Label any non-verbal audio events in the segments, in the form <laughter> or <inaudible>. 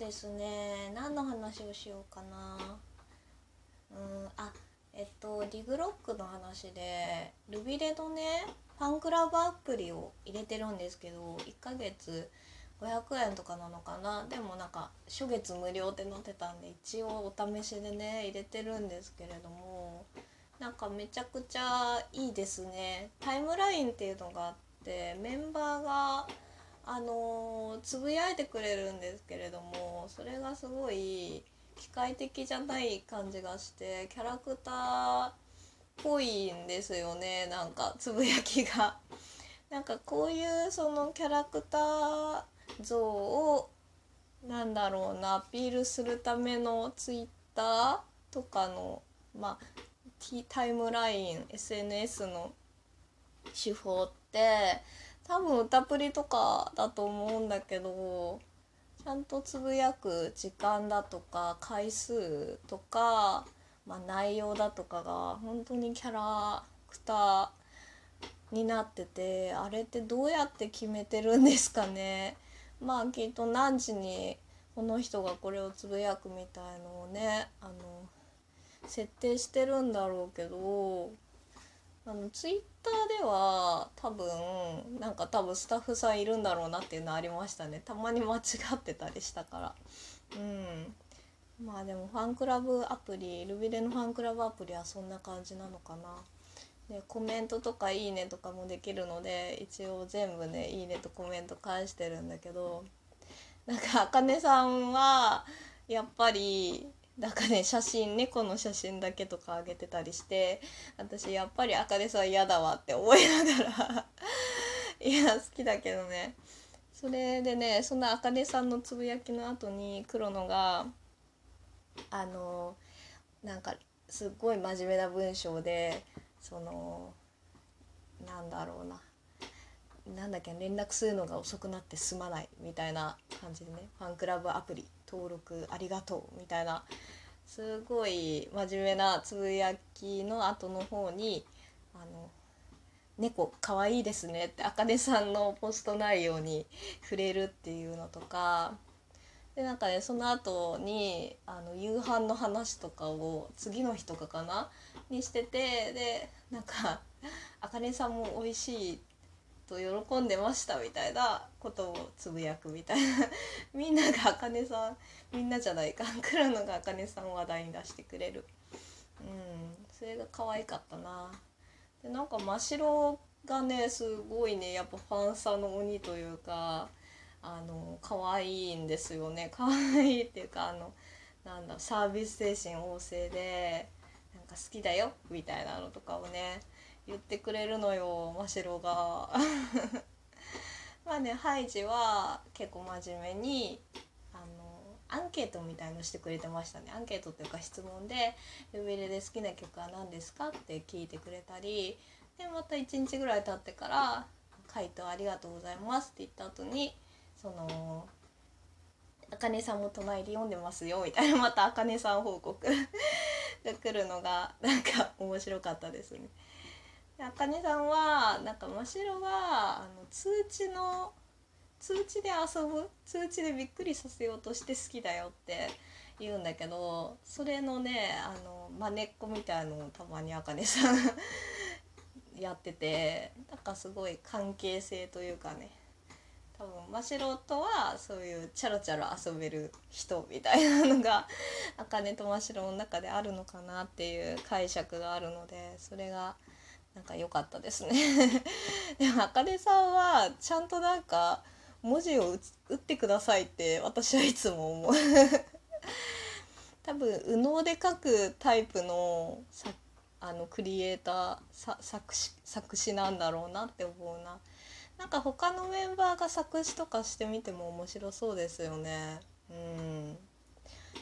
ですね。何の話をしようかな。うんあえっとリグロックの話でルビレのねファンクラブアプリを入れてるんですけど1ヶ月500円とかなのかな。でもなんか初月無料って載ってたんで一応お試しでね入れてるんですけれどもなんかめちゃくちゃいいですね。タイムラインっていうのがあってメンバーがあのつぶやいてくれるんですけれどもそれがすごい機械的じゃない感じがしてキャラクターっぽいんですよねなんかつぶやきが。<laughs> なんかこういうそのキャラクター像をなんだろうなアピールするためのツイッターとかのまあタイムライン SNS の手法って多分歌プリとかだと思うんだけどちゃんとつぶやく時間だとか回数とか、まあ、内容だとかが本当にキャラクターになっててあれってどうやって決めてるんですかね。まあきっと何時にこの人がこれをつぶやくみたいのをねあの設定してるんだろうけどあのツイッターでは多分なんか多分スタッフさんいるんだろうなっていうのありましたね。たまに間違ってたりしたから。うん。まあでもファンクラブアプリルビレのファンクラブアプリはそんな感じなのかな。でコメントとか「いいね」とかもできるので一応全部ね「いいね」とコメント返してるんだけど。なんかあかねさんはやっぱりなんかね写真猫の写真だけとかあげてたりして私やっぱりあかねさん嫌だわって思いながら。<laughs> いや好きだけどね。それでねそんなあかねさんのつぶやきの後に黒野があのなんかすっごい真面目な文章でそのなんだろうな。なんだっけ連絡するのが遅くなってすまないみたいな感じでねファンクラブアプリ。登録ありがとうみたいなすごい真面目なつぶやきの後の方に「あの猫かわいいですね」ってあかねさんのポスト内容に触れるっていうのとかでなんかねその後にあの夕飯の話とかを次の日とかかなにしててでなんか「あかねさんも美味しい」っと喜んでましたみたいなことをつぶやくみたいな。みんながあかねさんみんなじゃないか。黒野があかねさんを話題に出してくれる。うん。それが可愛かったな。でなんか真白がねすごいねやっぱファンサの鬼というかあの可愛いんですよね。可愛いっていうかあのなんだサービス精神旺盛でなんか好きだよみたいなのとかをね言ってくれるのよ真白が <laughs> まあねハイジは結構真面目にあのアンケートみたいのしてくれてましたねアンケートっていうか質問で「ルビレで好きな曲は何ですか?」って聞いてくれたりでまた1日ぐらい経ってから「回答ありがとうございます」って言った後にそのあかねさんも隣で読んでますよみたいなまたあかねさん報告が来るのがなんか面白かったですね。あかねさんはなんか真白はあの通知の通知で遊ぶ通知でびっくりさせようとして好きだよって言うんだけどそれのねあのまねっこみたいのをたまにあかねさん <laughs> やっててなんかすごい関係性というかね多分真白とはそういうチャロチャロ遊べる人みたいなのがあかねと真白の中であるのかなっていう解釈があるのでそれがなんか良かったですね。<laughs> でもあかねさんはちゃんとなんか文字を打ってくださいって私はいつも思う。多分右脳で書くタイプのさあのクリエイター作詞作詞なんだろうなって思うな。なんか他のメンバーが作詞とかしてみても面白そうですよね。うん。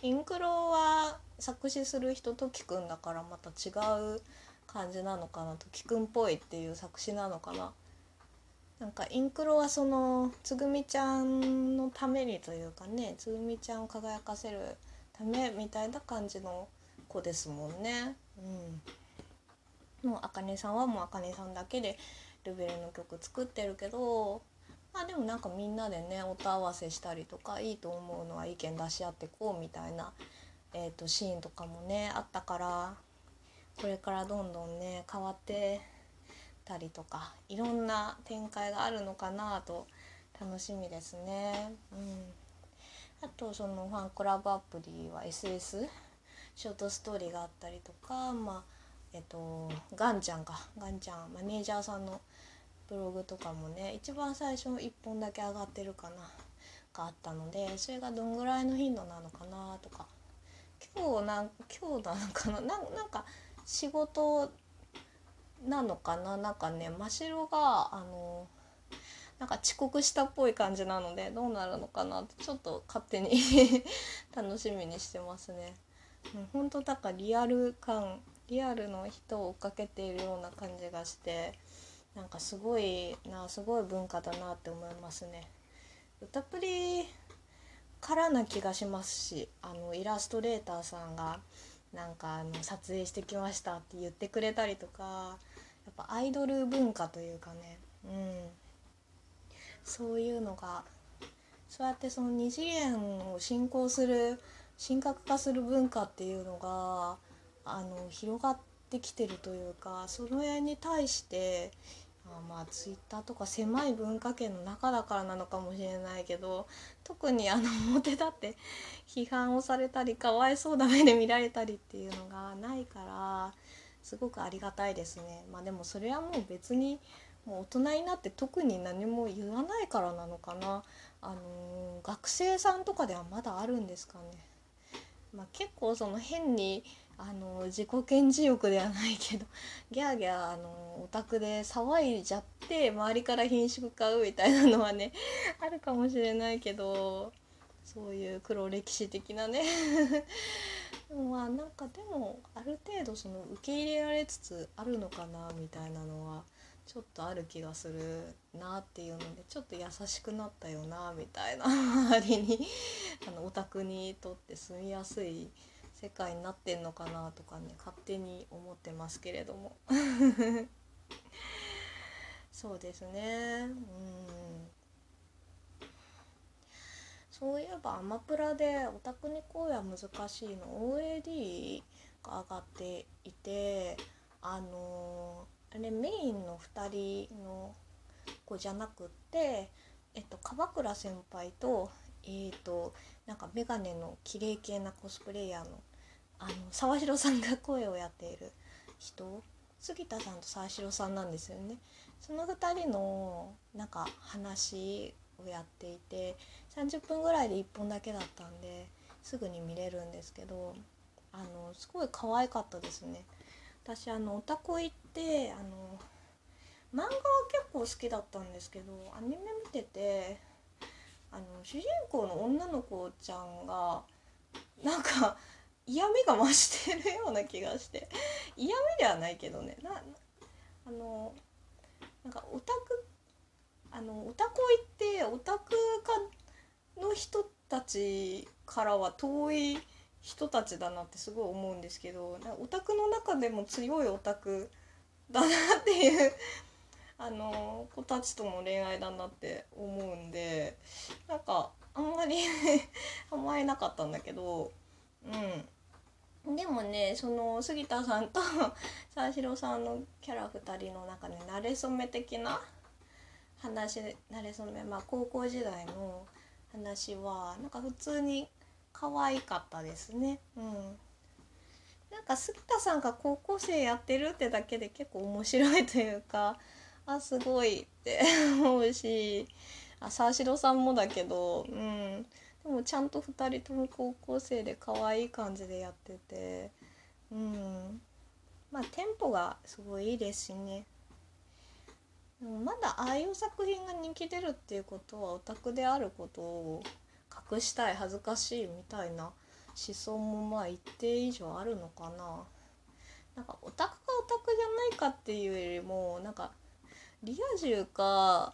インクロは作詞する人ときくんだからまた違う感じなのかなときくんっぽいっていう作詞なのかな。なんかインクロはそのつぐみちゃんのためにというかねつぐみちゃんを輝かせるためみたいな感じの子ですもんね。うん、もうあかねさんはもうあかねさんだけでルベルの曲作ってるけどまあでもなんかみんなでね音合わせしたりとかいいと思うのは意見出し合ってこうみたいな、えーと、シーンとかもねあったから。これからどんどんね変わってたりとかいろんな展開があるのかなと楽しみですね。うん、あとそのファンクラブアプリは SS ショートストーリーがあったりとかまあえっとガンちゃんか。ガンちゃんマネージャーさんのブログとかもね一番最初1本だけ上がってるかながあったのでそれがどんぐらいの頻度なのかなとか今日なん今日なのかな？なんか仕事なのかな？なんかね真白があのなんか遅刻したっぽい感じなのでどうなるのかなってちょっと勝手に <laughs> 楽しみにしてますね。本当だからリアル感リアルの人を追っかけているような感じがしてなんかすごいなすごい文化だなって思いますね。歌プリからな気がしますしあのイラストレーターさんがなんかあの撮影してきましたって言ってくれたりとかやっぱアイドル文化というかね、うん、そういうのがそうやってその二次元を進行する神格化する文化っていうのがあの広がってきてるというかその辺に対してあまあツイッターとか狭い文化圏の中だからなのかもしれないけど特にあの表立って批判をされたりかわいそうな目で見られたりっていうのがないからすごくありがたいですね。まあ、でもそれはもう別にもう大人になって特に何も言わないからなのかな。あのー、学生さんとかではまだあるんですかね。まあ、結構その変にあの自己顕示欲ではないけど <laughs> ギャーギャーあのオタクで騒いじゃって周りから品種買うみたいなのはね <laughs> あるかもしれないけどそういう黒歴史的なね。<laughs> まあなんかでもある程度その受け入れられつつあるのかなみたいなのはちょっとある気がするなっていうのでちょっと優しくなったよなみたいな周りに。あのオタクにとって住みやすい世界になってんのかなとかね勝手に思ってますけれども。<laughs> そうですね。うん。そういえばアマプラで「オタクに恋は難しい」の。OAD が上がっていてあのあれメインの2人の子じゃなくってえっと鎌倉先輩とえっ、となんか眼鏡の綺麗系なコスプレイヤーのあの沢城さんが声をやっている人杉田さんと沢城さんなんですよね。その2人のなんか話をやっていて30分ぐらいで1本だけだったんですぐに見れるんですけどあのすごい可愛かったですね。私あのオタコ行ってあの漫画は結構好きだったんですけどアニメ見ててあの主人公の女の子ちゃんがなんか嫌味が増してるような気がして。嫌味ではないけどね。なあのなんかオタクあのオタク行ってオタク家の人たちからは遠い人たちだなってすごい思うんですけどオタクの中でも強いオタクだなっていう <laughs> あの子たちとの恋愛だなって思うんでなんかあんまり <laughs> 甘えなかったんだけどうん。でもねその杉田さんと <laughs> 沢城さんのキャラ2人の中で馴れ初め的な話馴れ初めまあ高校時代の話はなんか普通に可愛かったですね。うん、なんか杉田さんが高校生やってるってだけで結構面白いというかあすごいって思うしあ沢城さんもだけどうんでもちゃんと2人とも高校生で可愛い感じでやっててうんまあテンポがすごいいいですしねでもまだああいう作品が人気出るっていうことはオタクであることを隠したい恥ずかしいみたいな思想もまあ一定以上あるのかな。なんかオタクかオタクじゃないかっていうよりもなんかリア充か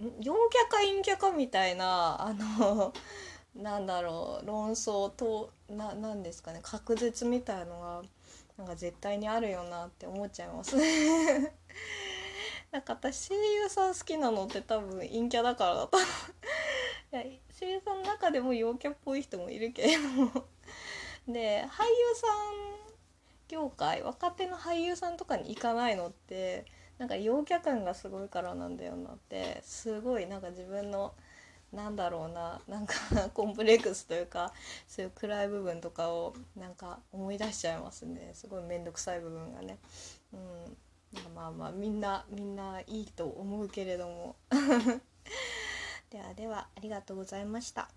陽キャか陰キャかみたいなあのなんだろう論争とななんですかね確実みたいのがなんか絶対にあるよなって思っちゃいますね。<laughs> なんか私声優さん好きなのって多分陰キャだからだといや声優さんの中でも陽キャっぽい人もいるけれど。も <laughs> で俳優さん業界若手の俳優さんとかに行かないのってなんか陽キャ感がすごいからなんだよなってすごいなんか自分のなんだろうななんか <laughs> コンプレックスというかそういう暗い部分とかをなんか思い出しちゃいますねすごい面倒くさい部分がね。うんまあまあみんなみんないいと思うけれども <laughs> ではではありがとうございました。